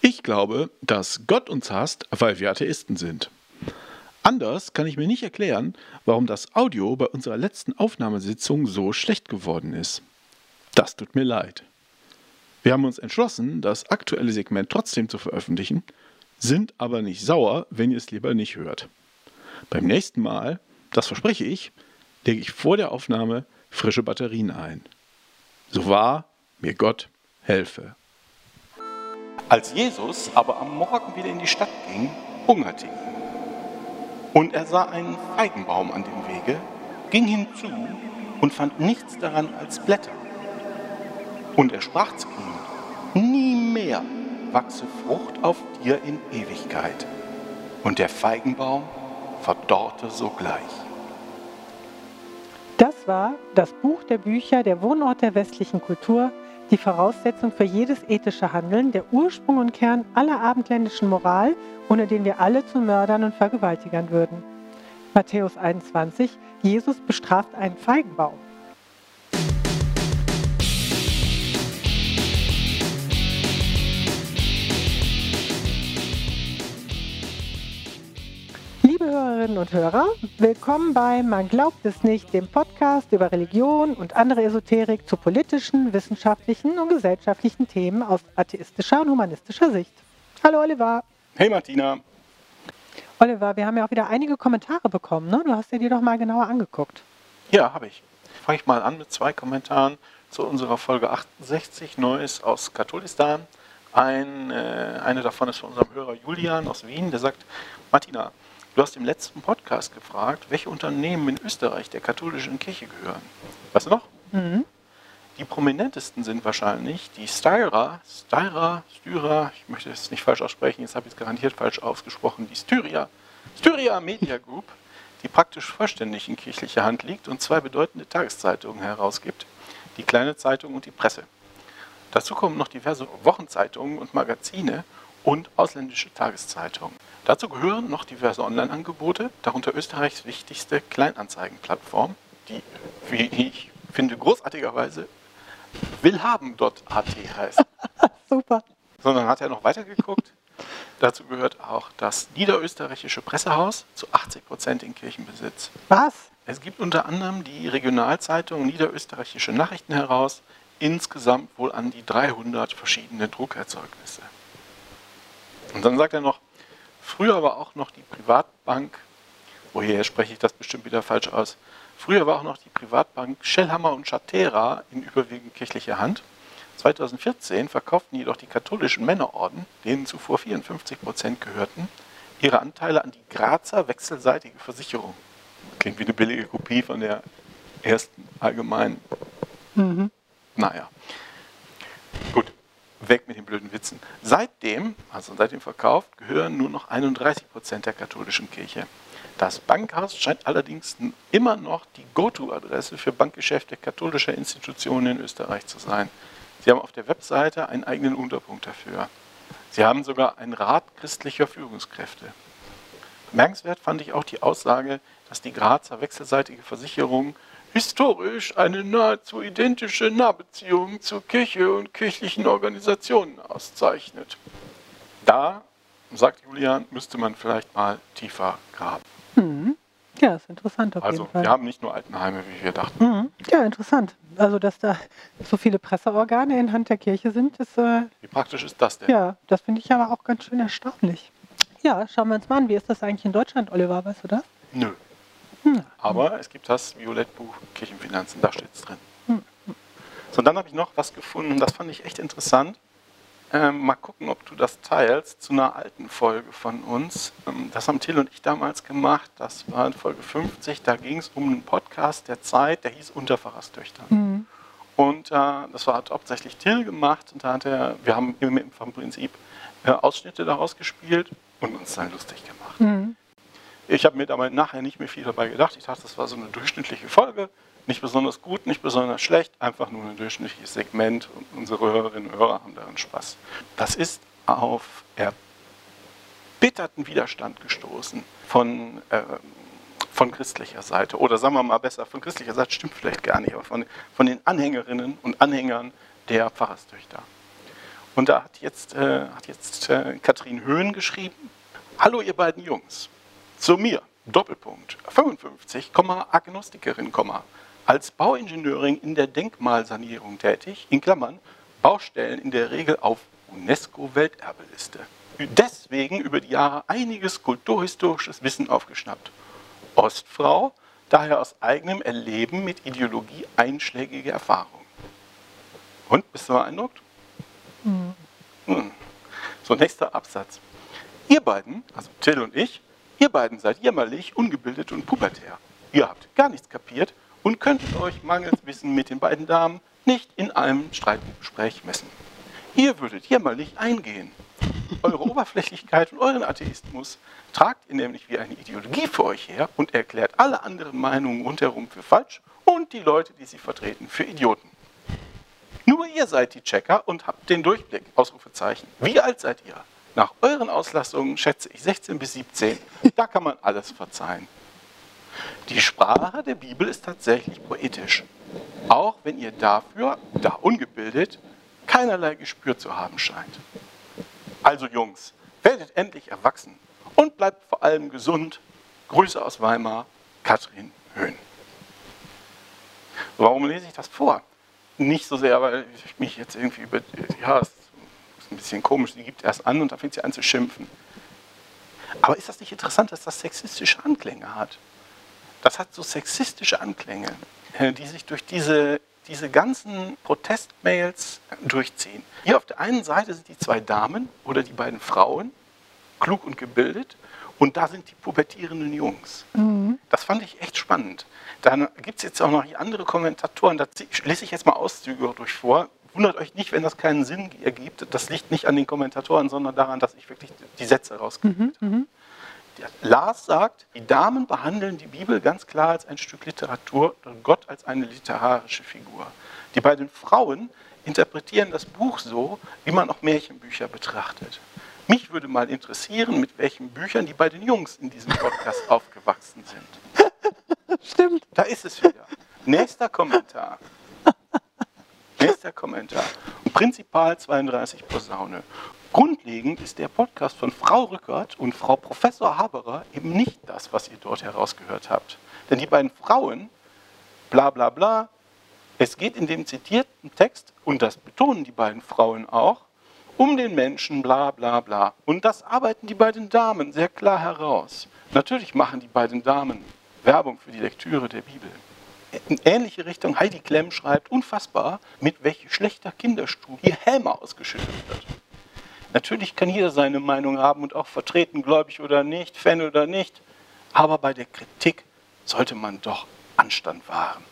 Ich glaube, dass Gott uns hasst, weil wir Atheisten sind. Anders kann ich mir nicht erklären, warum das Audio bei unserer letzten Aufnahmesitzung so schlecht geworden ist. Das tut mir leid. Wir haben uns entschlossen, das aktuelle Segment trotzdem zu veröffentlichen, sind aber nicht sauer, wenn ihr es lieber nicht hört. Beim nächsten Mal, das verspreche ich, lege ich vor der Aufnahme frische Batterien ein. So wahr mir Gott helfe. Als Jesus aber am Morgen wieder in die Stadt ging, hungerte ihn. Und er sah einen Feigenbaum an dem Wege, ging hinzu und fand nichts daran als Blätter. Und er sprach zu ihm, nie mehr wachse Frucht auf dir in Ewigkeit. Und der Feigenbaum verdorrte sogleich. Das war das Buch der Bücher, der Wohnort der westlichen Kultur, die Voraussetzung für jedes ethische Handeln, der Ursprung und Kern aller abendländischen Moral, ohne den wir alle zu Mördern und Vergewaltigern würden. Matthäus 21, Jesus bestraft einen Feigenbaum. Hörerinnen und Hörer, willkommen bei Man glaubt es nicht, dem Podcast über Religion und andere Esoterik zu politischen, wissenschaftlichen und gesellschaftlichen Themen aus atheistischer und humanistischer Sicht. Hallo Oliver. Hey Martina. Oliver, wir haben ja auch wieder einige Kommentare bekommen. Ne? Du hast dir die doch mal genauer angeguckt. Ja, habe ich. Fange ich mal an mit zwei Kommentaren zu unserer Folge 68 Neues aus Katholistan. Ein, äh, eine davon ist von unserem Hörer Julian aus Wien, der sagt, Martina, du hast im letzten Podcast gefragt, welche Unternehmen in Österreich der katholischen Kirche gehören. Weißt du noch? Mhm. Die prominentesten sind wahrscheinlich die Styra, Styra, Styra, ich möchte es nicht falsch aussprechen, jetzt habe ich es garantiert falsch ausgesprochen, die Styria, Styria Media Group, die praktisch vollständig in kirchlicher Hand liegt und zwei bedeutende Tageszeitungen herausgibt, die Kleine Zeitung und die Presse. Dazu kommen noch diverse Wochenzeitungen und Magazine und ausländische Tageszeitungen. Dazu gehören noch diverse Online-Angebote, darunter Österreichs wichtigste Kleinanzeigenplattform, die, wie ich finde, großartigerweise willhaben.at heißt. Super. Sondern hat er noch weitergeguckt. Dazu gehört auch das niederösterreichische Pressehaus zu 80 Prozent in Kirchenbesitz. Was? Es gibt unter anderem die Regionalzeitung Niederösterreichische Nachrichten heraus, insgesamt wohl an die 300 verschiedene Druckerzeugnisse. Und dann sagt er noch, früher war auch noch die Privatbank, woher spreche ich das bestimmt wieder falsch aus, früher war auch noch die Privatbank Schellhammer und Schatera in überwiegend kirchlicher Hand. 2014 verkauften jedoch die katholischen Männerorden, denen zuvor 54 Prozent gehörten, ihre Anteile an die Grazer wechselseitige Versicherung. Klingt wie eine billige Kopie von der ersten allgemeinen. Mhm. Naja. Gut, weg mit den blöden Witzen. Seitdem, also seit dem Verkauf, gehören nur noch 31 Prozent der katholischen Kirche. Das Bankhaus scheint allerdings immer noch die Go-To-Adresse für Bankgeschäfte katholischer Institutionen in Österreich zu sein. Sie haben auf der Webseite einen eigenen Unterpunkt dafür. Sie haben sogar einen Rat christlicher Führungskräfte. Bemerkenswert fand ich auch die Aussage, dass die Grazer wechselseitige Versicherung historisch eine nahezu identische Nahbeziehung zur Kirche und kirchlichen Organisationen auszeichnet. Da, sagt Julian, müsste man vielleicht mal tiefer graben. Mhm. Ja, ist interessant auf Also jeden Fall. wir haben nicht nur Altenheime, wie wir dachten. Mhm. Ja, interessant. Also, dass da so viele Presseorgane in Hand der Kirche sind, ist, äh, Wie praktisch ist das denn? ja, das finde ich aber auch ganz schön erstaunlich. Ja, schauen wir uns mal an. Wie ist das eigentlich in Deutschland, Oliver? Weißt du das? Nö. Hm. Aber es gibt das Violettbuch Kirchenfinanzen, da steht es drin. Hm. So, dann habe ich noch was gefunden, das fand ich echt interessant. Ähm, mal gucken, ob du das teilst zu einer alten Folge von uns. Ähm, das haben Till und ich damals gemacht. Das war in Folge 50. Da ging es um einen Podcast der Zeit, der hieß Unterpfarrerstöchter. Mhm. Und äh, das war hat hauptsächlich Till gemacht. Und da hat er, wir haben im, im Prinzip äh, Ausschnitte daraus gespielt und uns dann lustig gemacht. Mhm. Ich habe mir dabei nachher nicht mehr viel dabei gedacht. Ich dachte, das war so eine durchschnittliche Folge. Nicht besonders gut, nicht besonders schlecht, einfach nur ein durchschnittliches Segment und unsere Hörerinnen und Hörer haben daran Spaß. Das ist auf erbitterten Widerstand gestoßen von, äh, von christlicher Seite. Oder sagen wir mal besser, von christlicher Seite stimmt vielleicht gar nicht, aber von, von den Anhängerinnen und Anhängern der Pfarrerstöchter. Und da hat jetzt, äh, hat jetzt äh, Katrin Höhn geschrieben, Hallo ihr beiden Jungs, zu mir, Doppelpunkt, 55, Agnostikerin, als Bauingenieurin in der Denkmalsanierung tätig, in Klammern, Baustellen in der Regel auf UNESCO-Welterbeliste. Deswegen über die Jahre einiges kulturhistorisches Wissen aufgeschnappt. Ostfrau, daher aus eigenem Erleben mit Ideologie einschlägige Erfahrung. Und, bist du beeindruckt? Mhm. Hm. So, nächster Absatz. Ihr beiden, also Till und ich, ihr beiden seid jämmerlich, ungebildet und pubertär. Ihr habt gar nichts kapiert und könntet euch mangels Wissen mit den beiden Damen nicht in einem Streitgespräch messen. Ihr würdet jämmerlich eingehen. Eure Oberflächlichkeit und euren Atheismus tragt ihr nämlich wie eine Ideologie für euch her und erklärt alle anderen Meinungen rundherum für falsch und die Leute, die sie vertreten, für Idioten. Nur ihr seid die Checker und habt den Durchblick. Wie alt seid ihr? Nach euren Auslassungen schätze ich 16 bis 17. Da kann man alles verzeihen. Die Sprache der Bibel ist tatsächlich poetisch. Auch wenn ihr dafür, da ungebildet, keinerlei Gespür zu haben scheint. Also Jungs, werdet endlich erwachsen und bleibt vor allem gesund. Grüße aus Weimar, Katrin Höhn. Warum lese ich das vor? Nicht so sehr, weil ich mich jetzt irgendwie über, ja, ein bisschen komisch, sie gibt erst an und dann fängt sie an zu schimpfen. Aber ist das nicht interessant, dass das sexistische Anklänge hat? Das hat so sexistische Anklänge, äh, die sich durch diese, diese ganzen Protestmails durchziehen. Hier auf der einen Seite sind die zwei Damen oder die beiden Frauen, klug und gebildet, und da sind die pubertierenden Jungs. Mhm. Das fand ich echt spannend. Dann gibt es jetzt auch noch andere Kommentatoren, da lese ich jetzt mal Auszüge durch vor. Wundert euch nicht, wenn das keinen Sinn ergibt. Das liegt nicht an den Kommentatoren, sondern daran, dass ich wirklich die Sätze rausgekriegt mhm. habe. Mhm. Lars sagt, die Damen behandeln die Bibel ganz klar als ein Stück Literatur und Gott als eine literarische Figur. Die beiden Frauen interpretieren das Buch so, wie man auch Märchenbücher betrachtet. Mich würde mal interessieren, mit welchen Büchern die beiden Jungs in diesem Podcast aufgewachsen sind. Stimmt. Da ist es wieder. Nächster Kommentar. Nächster Kommentar. Prinzipal 32 Posaune. Grundlegend ist der Podcast von Frau Rückert und Frau Professor Haberer eben nicht das, was ihr dort herausgehört habt. Denn die beiden Frauen, bla bla bla, es geht in dem zitierten Text, und das betonen die beiden Frauen auch, um den Menschen, bla bla bla. Und das arbeiten die beiden Damen sehr klar heraus. Natürlich machen die beiden Damen Werbung für die Lektüre der Bibel. In ähnliche Richtung, Heidi Klemm schreibt, unfassbar, mit welch schlechter Kinderstube hier Helmer ausgeschüttet wird. Natürlich kann jeder seine Meinung haben und auch vertreten, gläubig oder nicht, Fan oder nicht. Aber bei der Kritik sollte man doch Anstand wahren.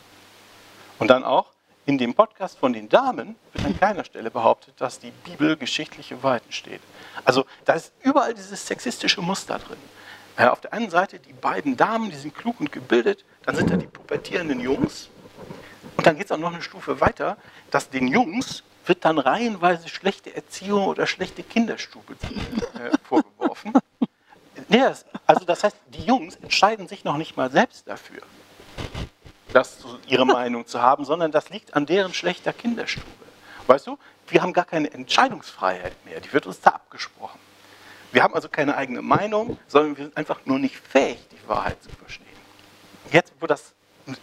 Und dann auch, in dem Podcast von den Damen wird an keiner Stelle behauptet, dass die Bibel geschichtliche Weiten steht. Also da ist überall dieses sexistische Muster drin. Ja, auf der einen Seite die beiden Damen, die sind klug und gebildet, dann sind da die pubertierenden Jungs. Und dann geht es auch noch eine Stufe weiter, dass den Jungs wird dann reihenweise schlechte Erziehung oder schlechte Kinderstube äh, vorgeworfen. Ja, also das heißt, die Jungs entscheiden sich noch nicht mal selbst dafür, das ihre Meinung zu haben, sondern das liegt an deren schlechter Kinderstube. Weißt du, wir haben gar keine Entscheidungsfreiheit mehr, die wird uns da abgesprochen. Wir haben also keine eigene Meinung, sondern wir sind einfach nur nicht fähig, die Wahrheit zu verstehen. Jetzt, wo das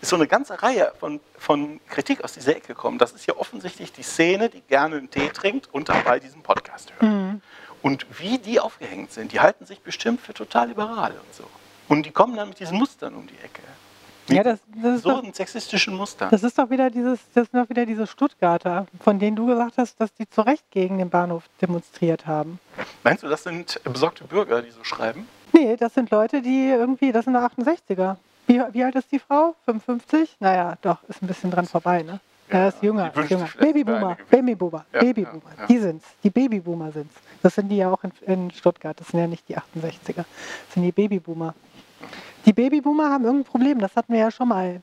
ist so eine ganze Reihe von, von Kritik aus dieser Ecke kommen. Das ist ja offensichtlich die Szene, die gerne einen Tee trinkt und dabei diesen Podcast hört. Mhm. Und wie die aufgehängt sind, die halten sich bestimmt für total liberal und so. Und die kommen dann mit diesen Mustern um die Ecke. Ja, das, das ist so doch, sexistischen Mustern. Das ist doch wieder dieses, das sind doch wieder diese Stuttgarter, von denen du gesagt hast, dass die zu Recht gegen den Bahnhof demonstriert haben. Meinst du, das sind besorgte Bürger, die so schreiben? Nee, das sind Leute, die irgendwie, das sind 68er. Wie, wie alt ist die Frau? 55? Naja, doch, ist ein bisschen dran vorbei, ne? Ja, er ist jünger. jünger. Babyboomer, Babyboomer, ja, Babyboomer. Ja, die sind's. Die Babyboomer sind's. Das sind die ja auch in, in, Stuttgart. Das sind ja nicht die 68er. Das sind die Babyboomer. Die Babyboomer haben irgendein Problem. Das hatten wir ja schon mal.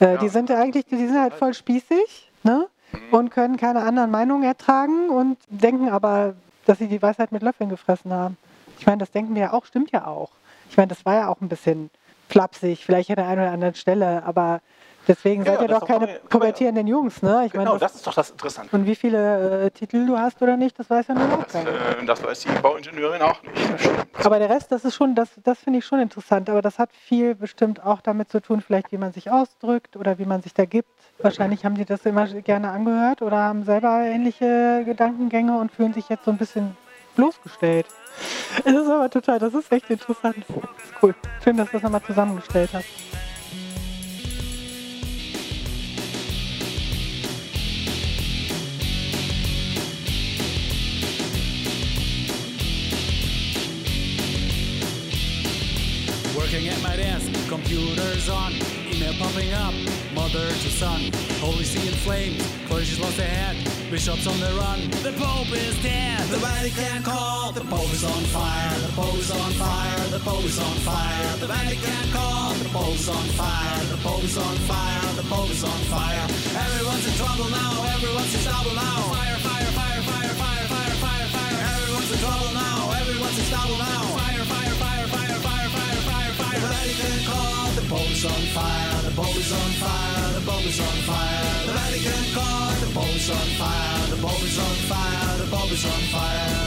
Äh, die sind ja eigentlich, die sind halt voll spießig, ne? Mhm. Und können keine anderen Meinungen ertragen und denken aber, dass sie die Weisheit mit Löffeln gefressen haben. Ich meine, das denken wir ja auch, stimmt ja auch. Ich meine, das war ja auch ein bisschen flapsig, vielleicht an der einen oder anderen Stelle, aber Deswegen seid Ja, ihr doch doch keine pubertierenden Jungs, ne? Ich meine, Genau, das, das ist doch das Interessante. und wie viele äh, Titel du hast oder nicht, das weiß ja nur noch Das, keiner. äh, das weiß die Bauingenieurin auch nicht. Aber der Rest, das ist schon, das, das finde ich schon interessant. Aber das hat viel bestimmt auch damit zu tun, vielleicht wie man sich ausdrückt oder wie man sich da gibt. Wahrscheinlich haben die das immer gerne angehört oder haben selber ähnliche Gedankengänge und fühlen sich jetzt so ein bisschen bloßgestellt. Es ist aber total, das ist echt interessant. Das ist cool. Schön, dass du das nochmal zusammengestellt hast. Computers on, email popping up, mother to son. Holy see in flames, clergy's lost their head, bishops on the run. The Pope is dead, the Vatican call, the Pope is on fire, the Pope is on fire, the Pope is on fire, the Vatican call, the Pope is on fire, the Pope is on fire, the Pope is on fire. Everyone's in trouble now, everyone's in trouble now. Fire, fire, the Pope is on fire, the Pope is on fire, the Pope is on fire. The Vatican call, the Pope is on fire, the Pope is on fire, the Pope is on fire.